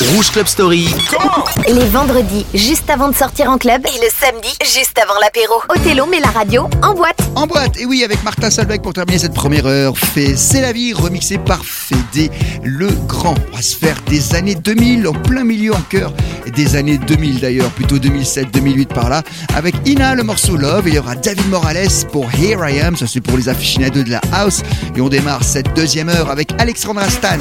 Rouge Club Story. Les vendredis, juste avant de sortir en club. Et le samedi, juste avant l'apéro. Othello met la radio en boîte. En boîte, et oui, avec Martin Salvec pour terminer cette première heure. Fait C'est la vie, remixé par Fédé Le Grand. On va se faire des années 2000, en plein milieu, en cœur des années 2000 d'ailleurs, plutôt 2007-2008 par là. Avec Ina, le morceau Love, et il y aura David Morales pour Here I Am, ça c'est pour les aficionados de la house. Et on démarre cette deuxième heure avec Alexandra Stan.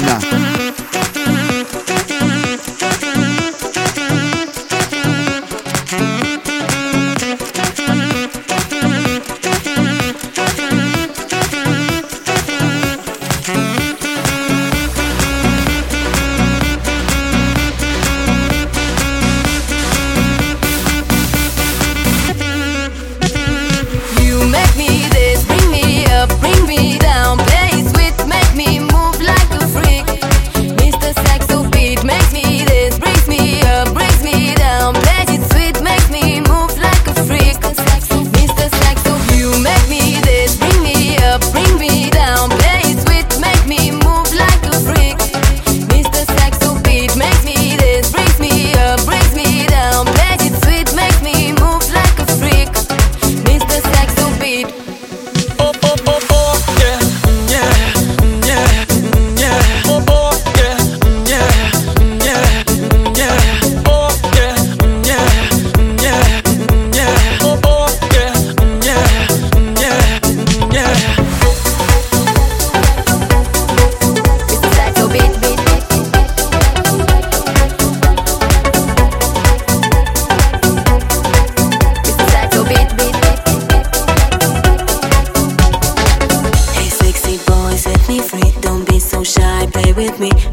me.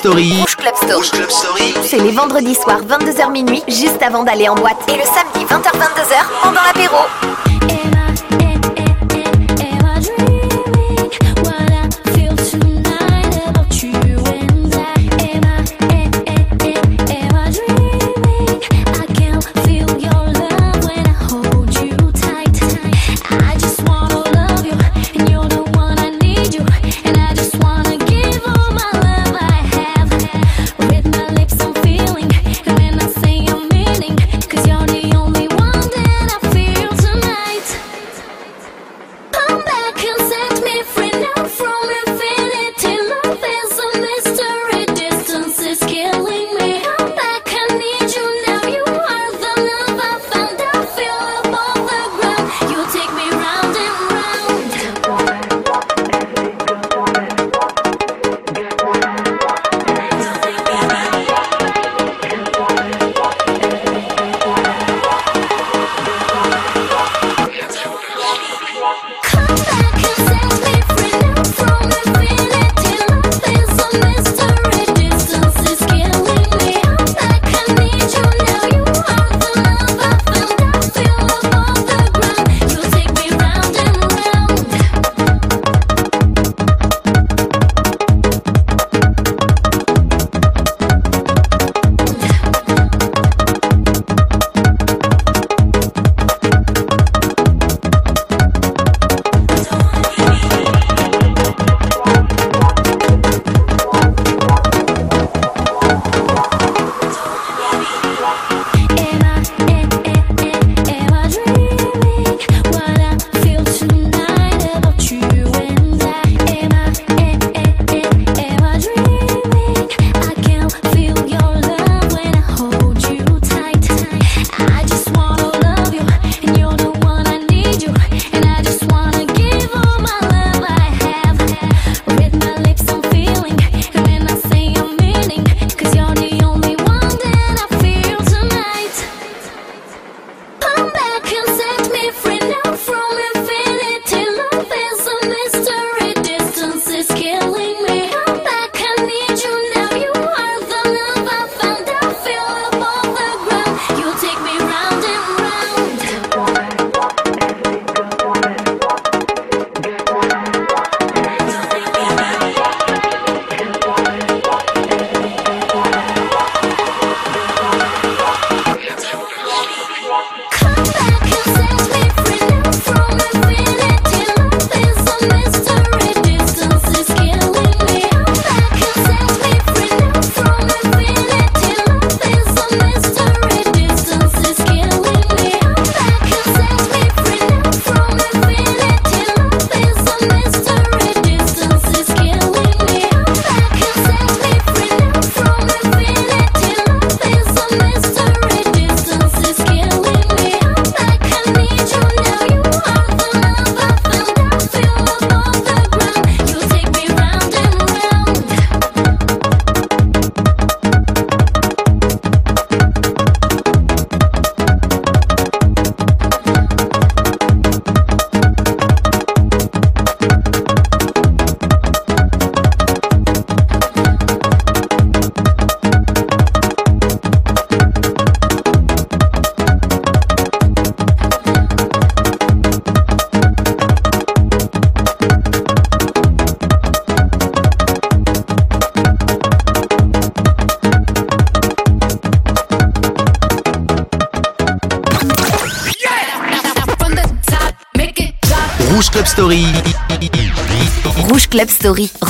Story. Club Story. C'est les vendredis soirs 22h minuit, juste avant d'aller en boîte. Et le samedi 20h-22h, pendant l'apéro.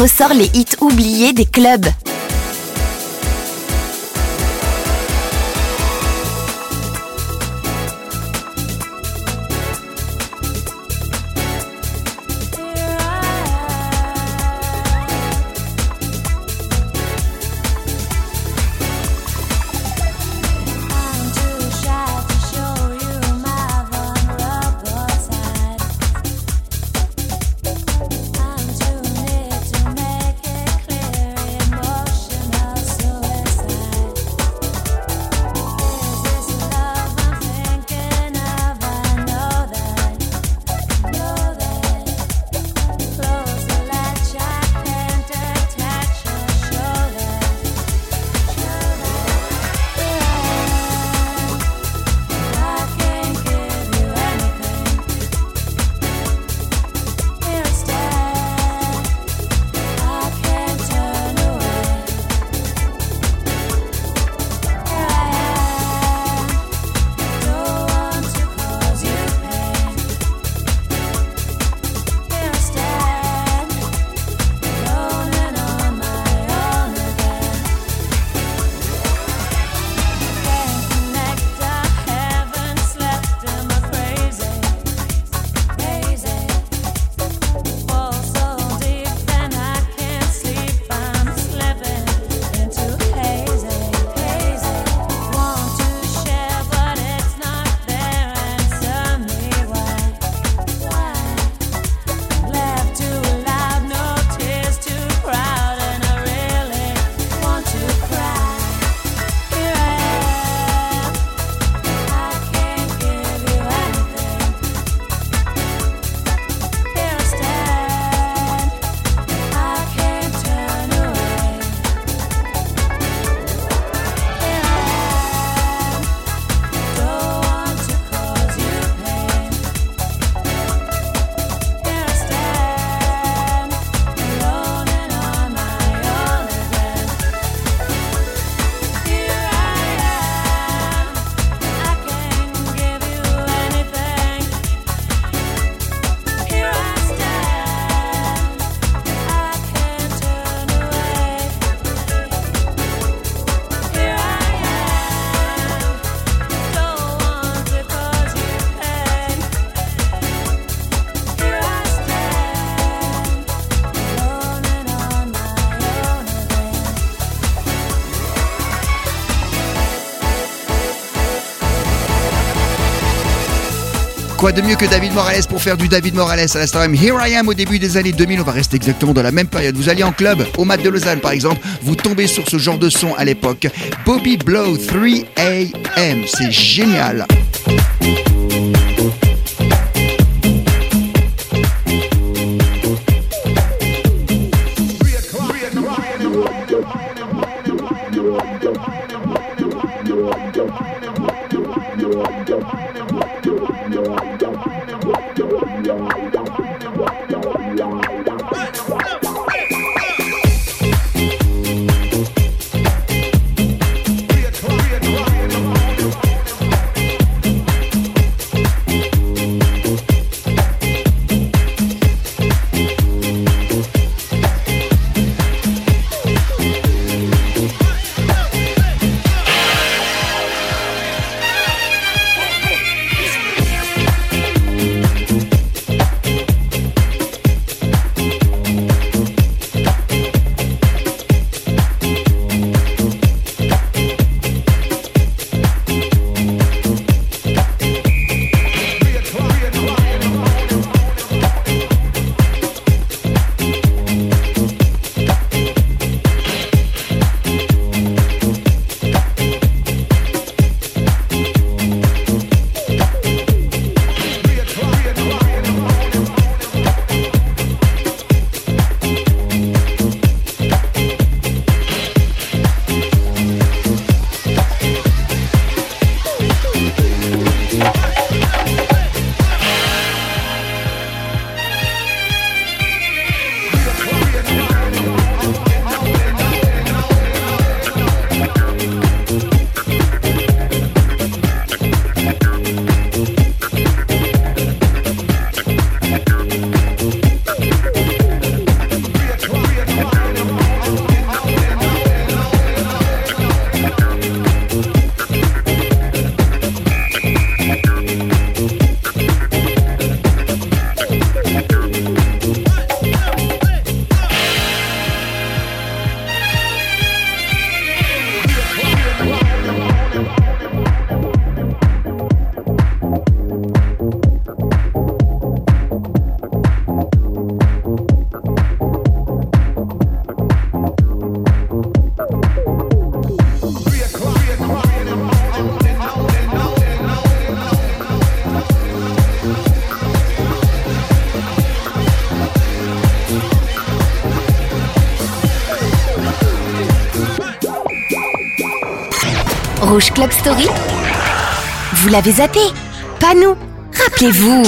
ressort les hits oubliés des clubs. Quoi de mieux que David Morales pour faire du David Morales à l'instant Here I am au début des années 2000, on va rester exactement dans la même période. Vous allez en club, au Mat de Lausanne par exemple, vous tombez sur ce genre de son à l'époque. Bobby Blow 3 AM, c'est génial. Rouge Club Story. Vous l'avez zappé. Pas nous. Rappelez-vous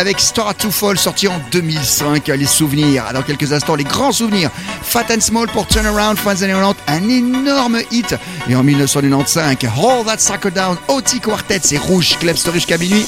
avec Start to Fall sorti en 2005. Les souvenirs. Dans quelques instants, les grands souvenirs. Fat and Small pour Turnaround, fin des années 90, un énorme hit. Et en 1995, All That Sucker Down, OT Quartet, c'est rouge. Club Story jusqu'à minuit.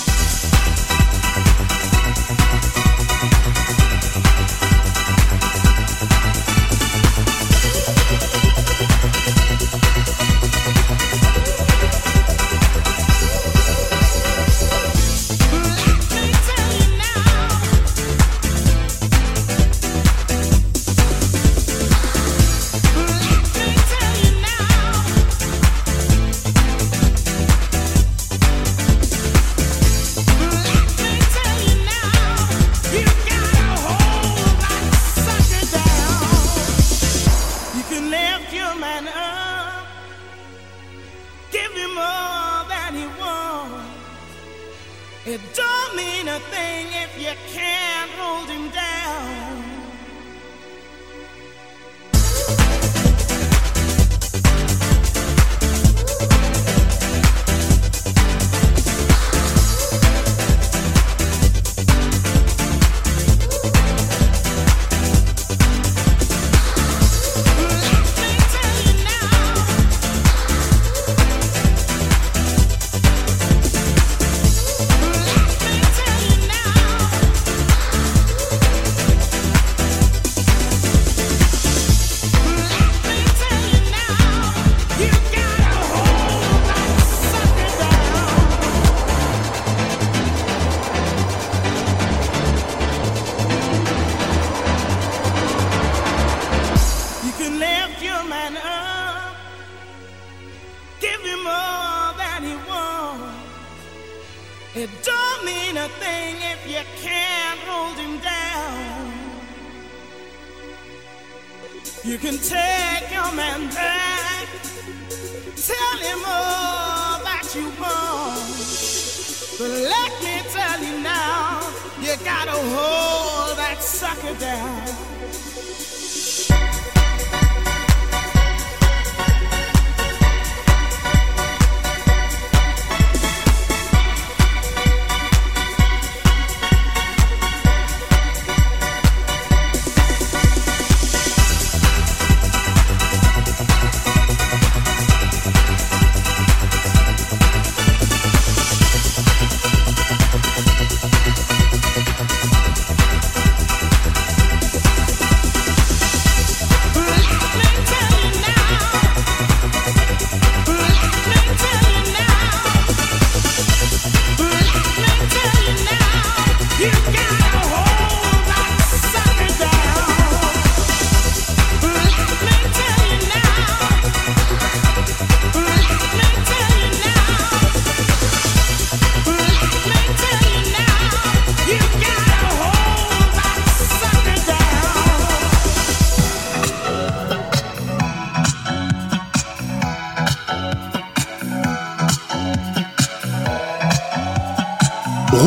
It don't mean a thing if you can't hold him down.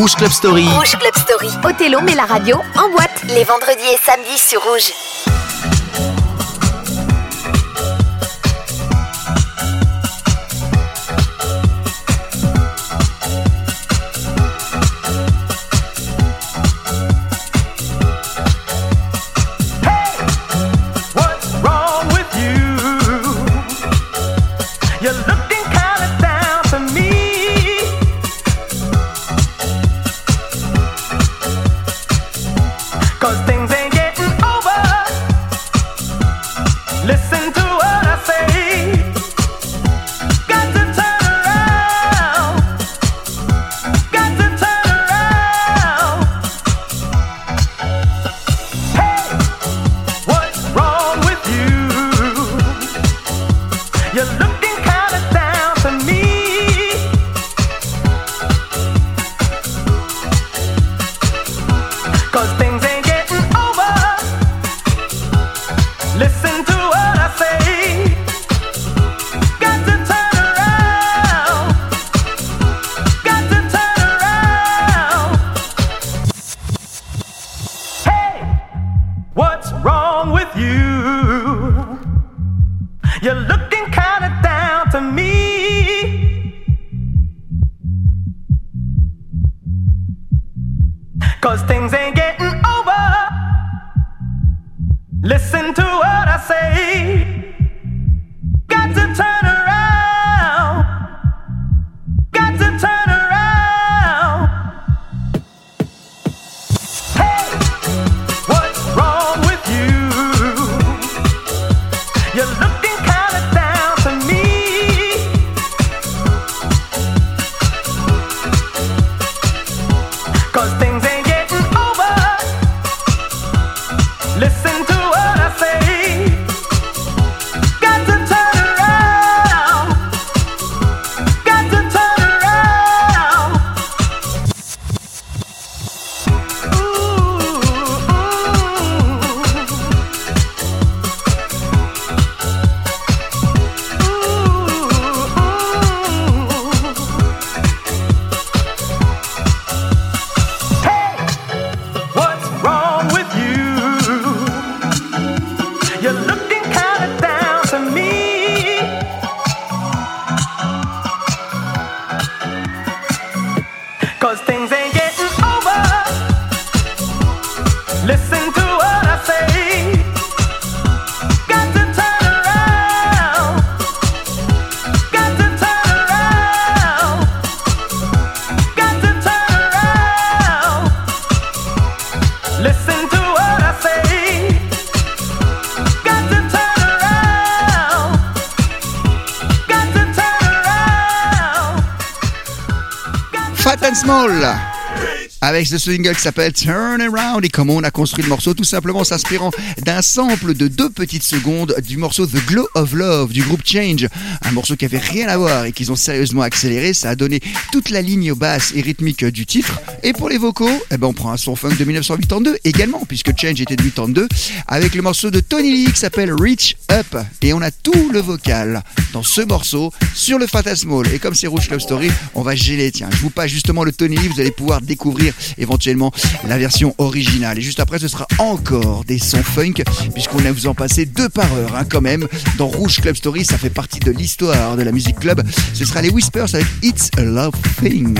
Rouge Club Story. Rouge Club Story. Othello met la radio en boîte les vendredis et samedis sur Rouge. Listen to Small. Avec ce single qui s'appelle Turn Around. Et comment on a construit le morceau? Tout simplement s'inspirant d'un sample de deux petites secondes du morceau The Glow of Love du groupe Change, un morceau qui avait rien à voir et qu'ils ont sérieusement accéléré, ça a donné toute la ligne basse et rythmique du titre. Et pour les vocaux, eh ben on prend un son funk de 1982 également puisque Change était de 82 avec le morceau de Tony Lee qui s'appelle Reach Up. Et on a tout le vocal dans ce morceau sur le Fantasmal et comme c'est Rouge Club Story, on va geler. Tiens, je vous passe justement le Tony Lee, vous allez pouvoir découvrir éventuellement la version originale. Et juste après, ce sera encore des sons funk, puisqu'on a vous en passé deux par heure, hein, quand même. Dans Rouge Club Story, ça fait partie de l'histoire de la musique club. Ce sera les Whispers avec It's a Love Thing.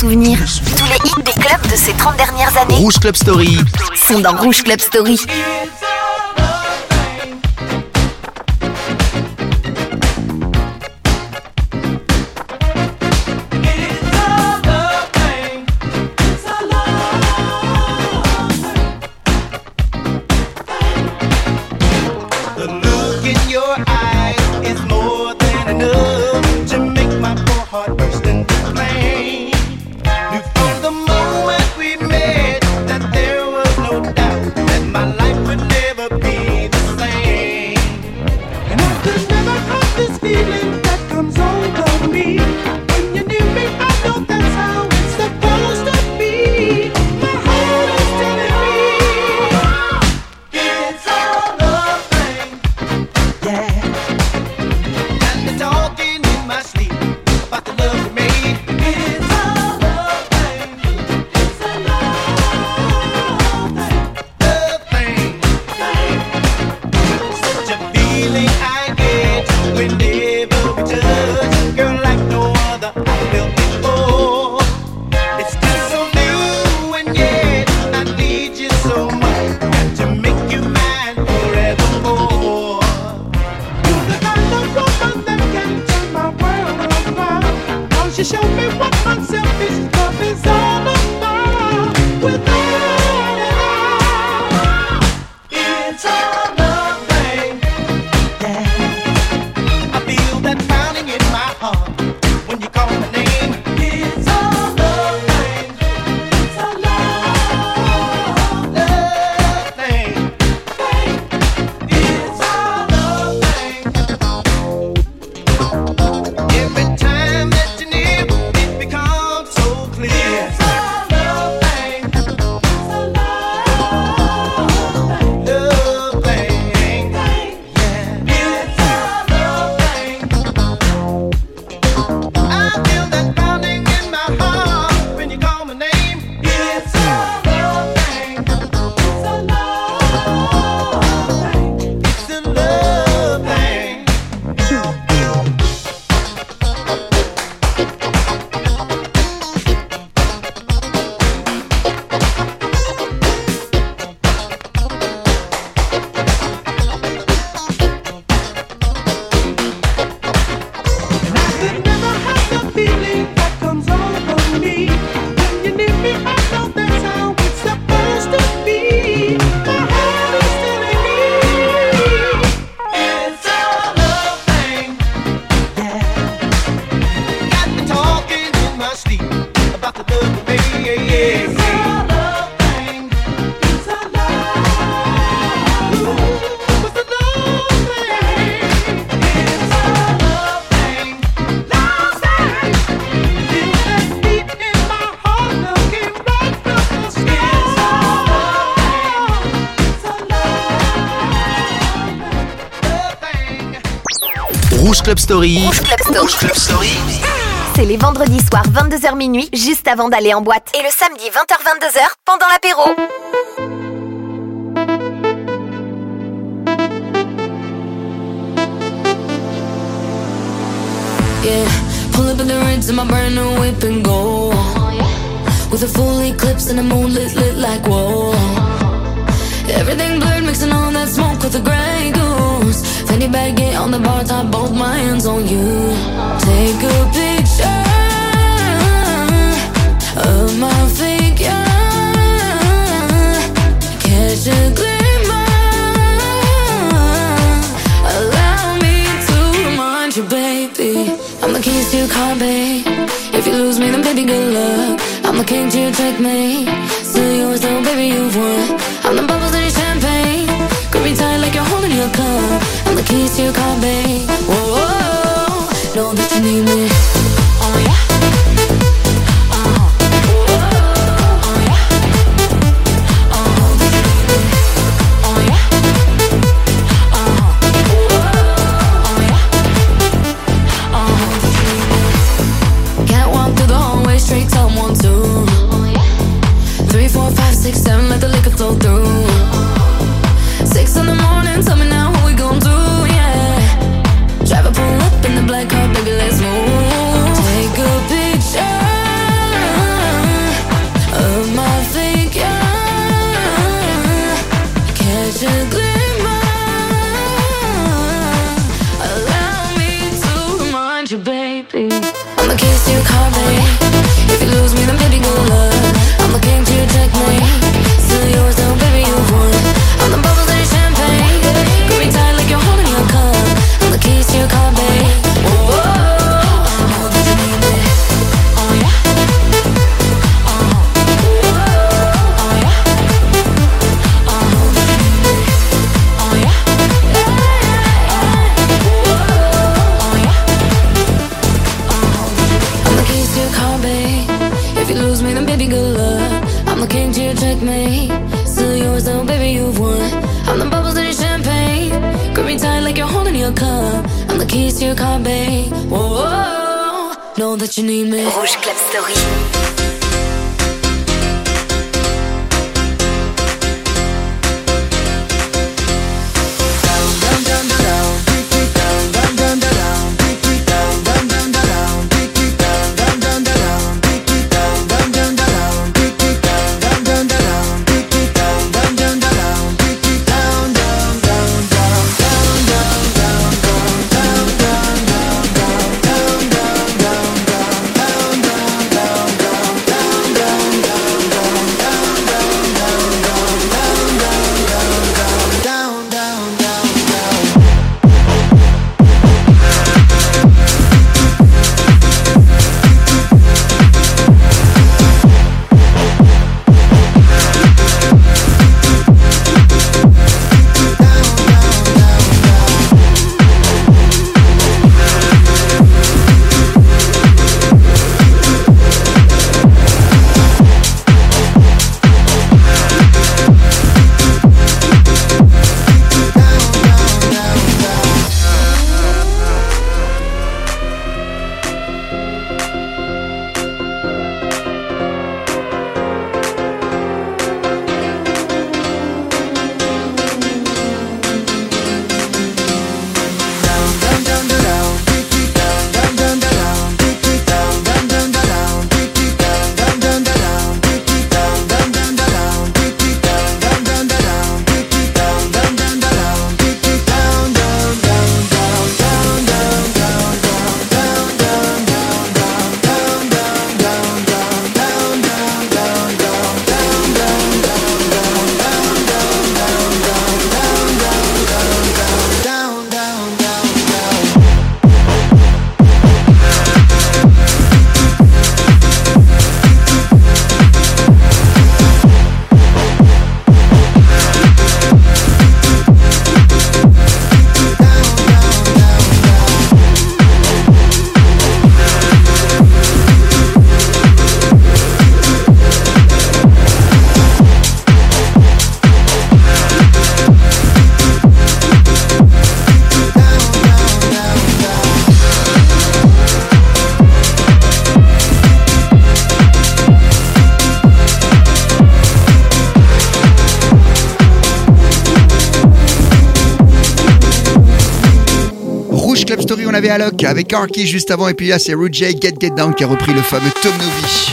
Souvenirs, tous les hits des clubs de ces 30 dernières années Rouge Club Story. sont dans Rouge Club Story. Club Story. Rouge Club Story. Rouge Club Story. C'est les vendredis soirs 22h minuit, juste avant d'aller en boîte. Et le samedi 20h-22h, pendant l'apéro. Yeah, pull up in the rinse in my brand new whip and go. With a full eclipse and a moonlit lit like whoa. Everything blurred, mixing all that smoke with the gray goose. Money bag, get on the bar top, both my hands on you. Take a picture of my figure. Catch a glimmer. glimpse. keys to your car, babe. If you lose me, then baby, good luck. I'm the king to your checkmate. Still yours, though, baby, you've won. I'm the bubbles in your champagne. Could be tight like you're holding your cup kiss you got me. Whoa, -oh -oh. know that you need me. Avec Arky juste avant. Et puis là, c'est Rudy Get Get Down qui a repris le fameux Tom Novi.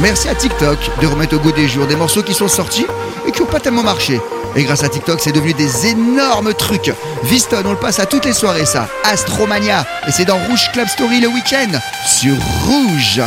Merci à TikTok de remettre au goût des jours des morceaux qui sont sortis et qui n'ont pas tellement marché. Et grâce à TikTok, c'est devenu des énormes trucs. Viston, on le passe à toutes les soirées, ça. Astromania. Et c'est dans Rouge Club Story le week-end sur Rouge.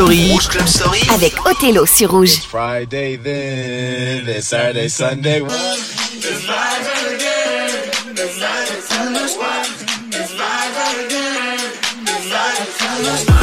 Story. Rouge Club Story. Avec Othello sur Rouge. Friday then, it's Saturday, Sunday. It's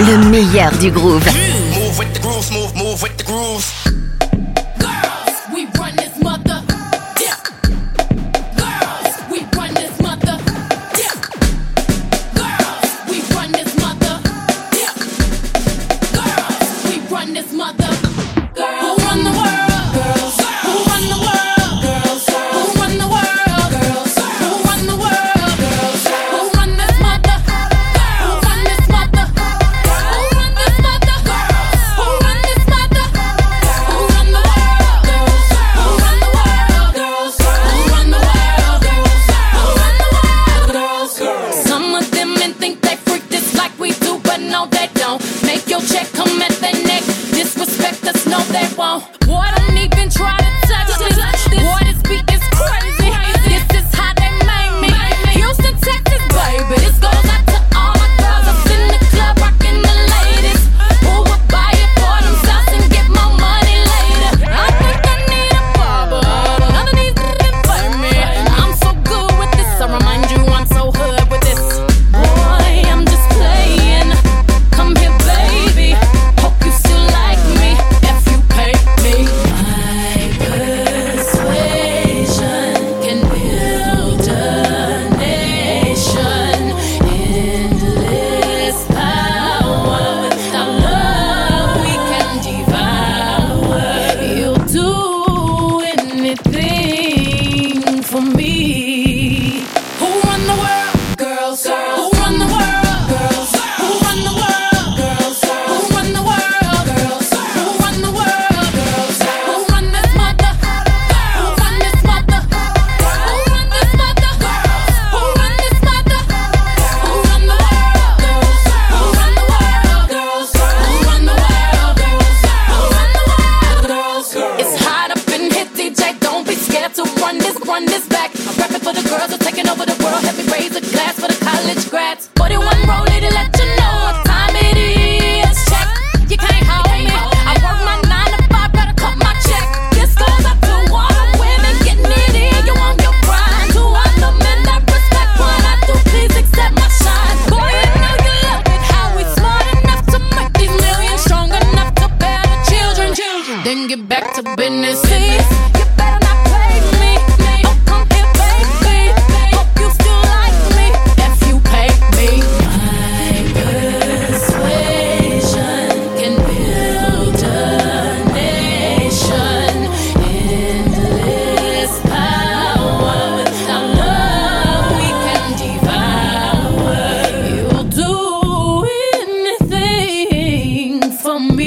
Le meilleur du groove.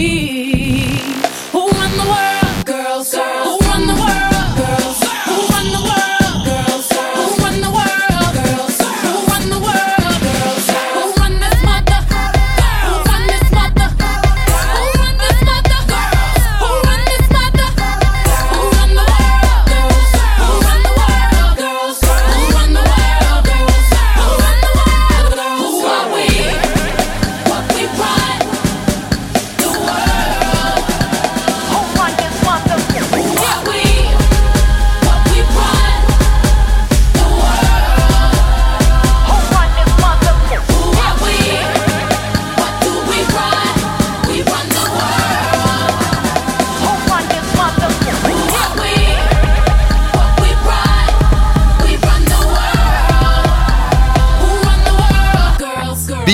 me.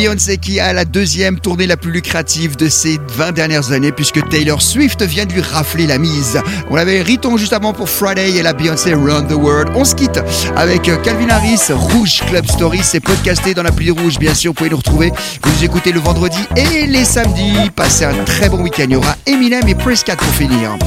Beyoncé qui a la deuxième tournée la plus lucrative de ces 20 dernières années puisque Taylor Swift vient de lui rafler la mise. On avait Riton juste avant pour Friday et la Beyoncé Round the World. On se quitte avec euh, Calvin Harris, Rouge Club Story. C'est podcasté dans l'appli Rouge, bien sûr. Vous pouvez nous retrouver. Vous nous écoutez le vendredi et les samedis. Passez un très bon week-end. Il y aura Eminem et Prescott pour finir.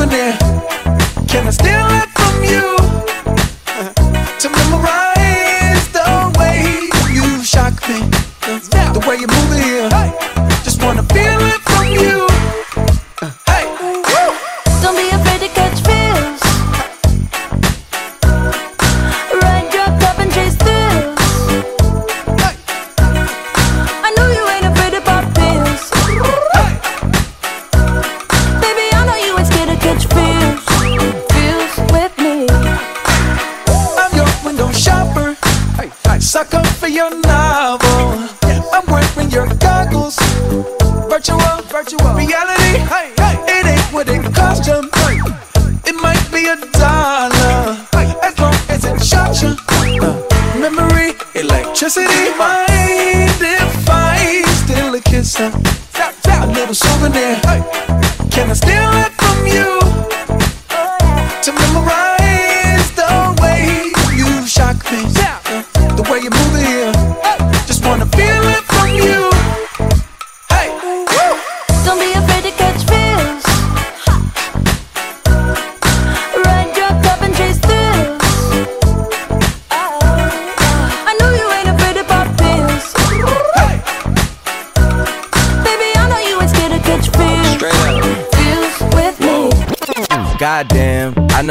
souvenir. Can I steal it from you to memorize the way you shock me, the way you move it here?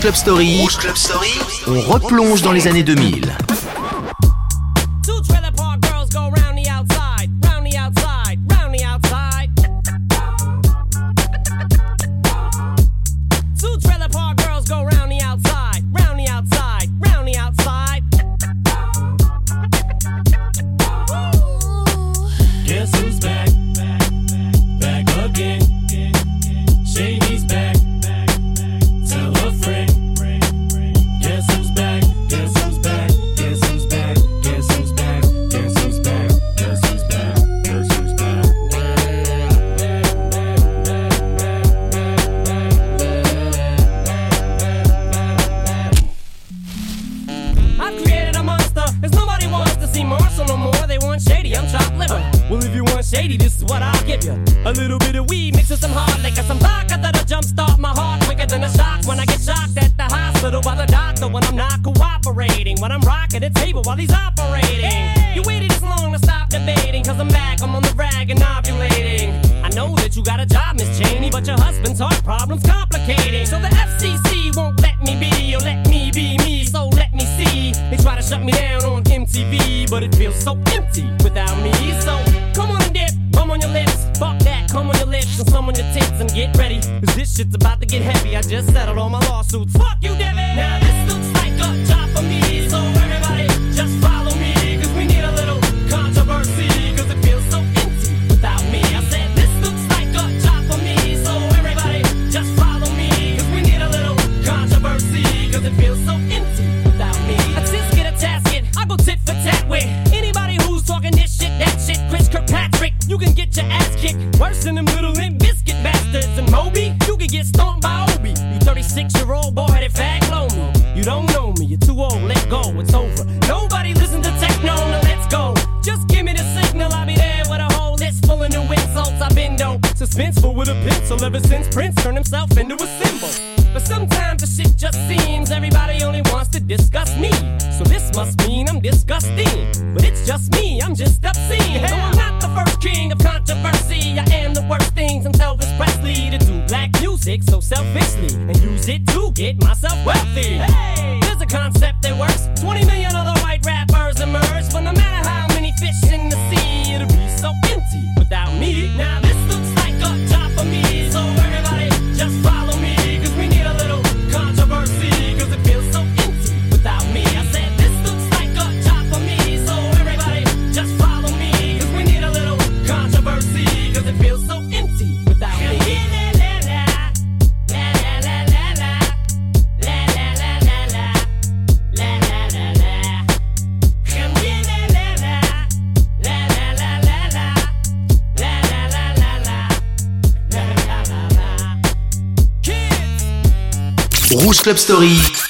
Club Story. Rouge Club Story. On replonge dans les années 2000. When I get shocked at the hospital by the doctor when I'm not cooperating. When I'm rocking the table while he's operating. You waited this long to stop debating, cause I'm back, I'm on the rag and ovulating. I know that you got a job, Miss Cheney, but your husband's heart problem's complicating. So the FCC won't let me be, or let me be me, so let me see. They try to shut me down on MTV, but it feels so empty without me. So come on and dip, bum on your lips, come on your lips and some on your tits and get ready. Cause this shit's about to get heavy. I just settled all my lawsuits. Fuck you, Devin! Now this looks like a job for me, so everybody just follow worse than them little limp biscuit bastards. And Moby, you can get stomped by Obi. You 36 year old boy that fag me. You don't know me, you're too old, let go, it's over. Nobody listen to techno, now let's go. Just give me the signal, I'll be there with a whole list full of new insults. I've been dope, suspenseful with a pencil ever since Prince turned himself into a symbol. But sometimes Club Story.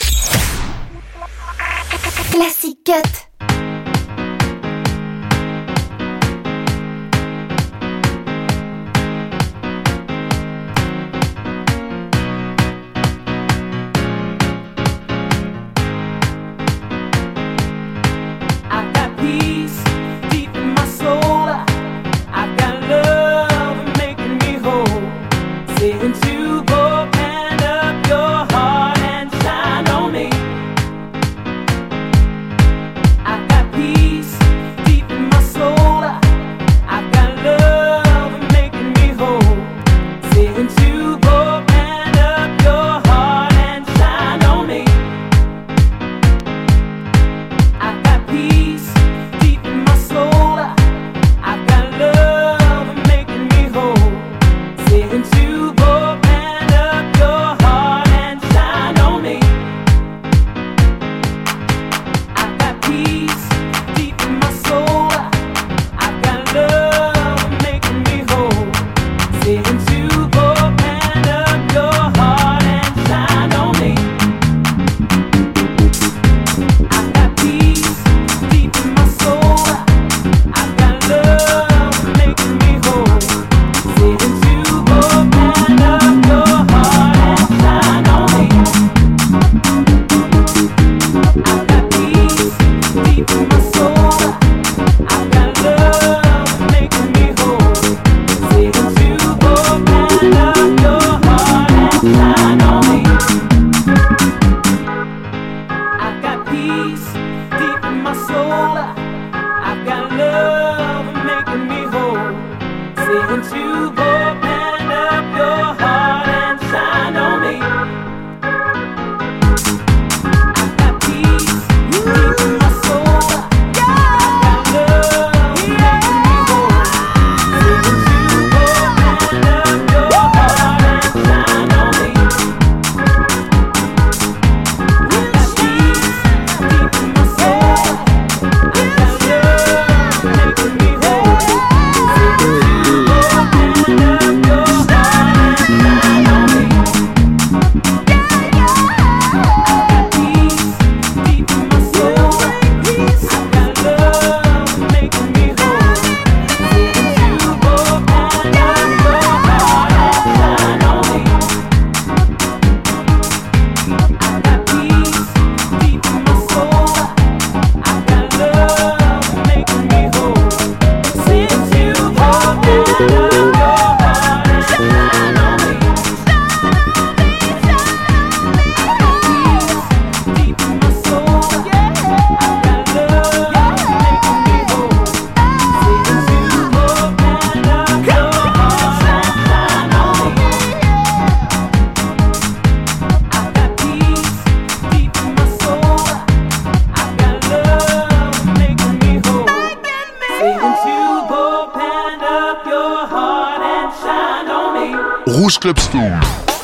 Rouge Club Story.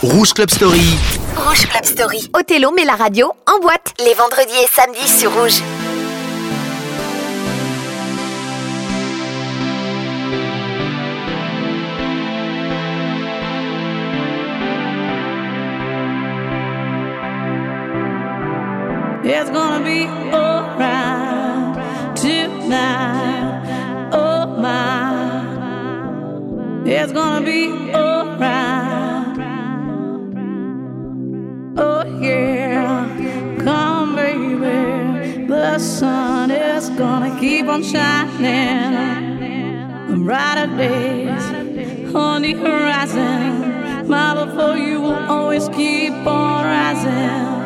Rouge Club Story. Rouge Club Story. Othello met la radio en boîte les vendredis et samedis sur Rouge. It's gonna be alright tonight. Oh my, it's gonna be alright. Oh, yeah, come, baby. The sun is gonna keep on shining. Brighter days on the horizon. My love for you will always keep on rising.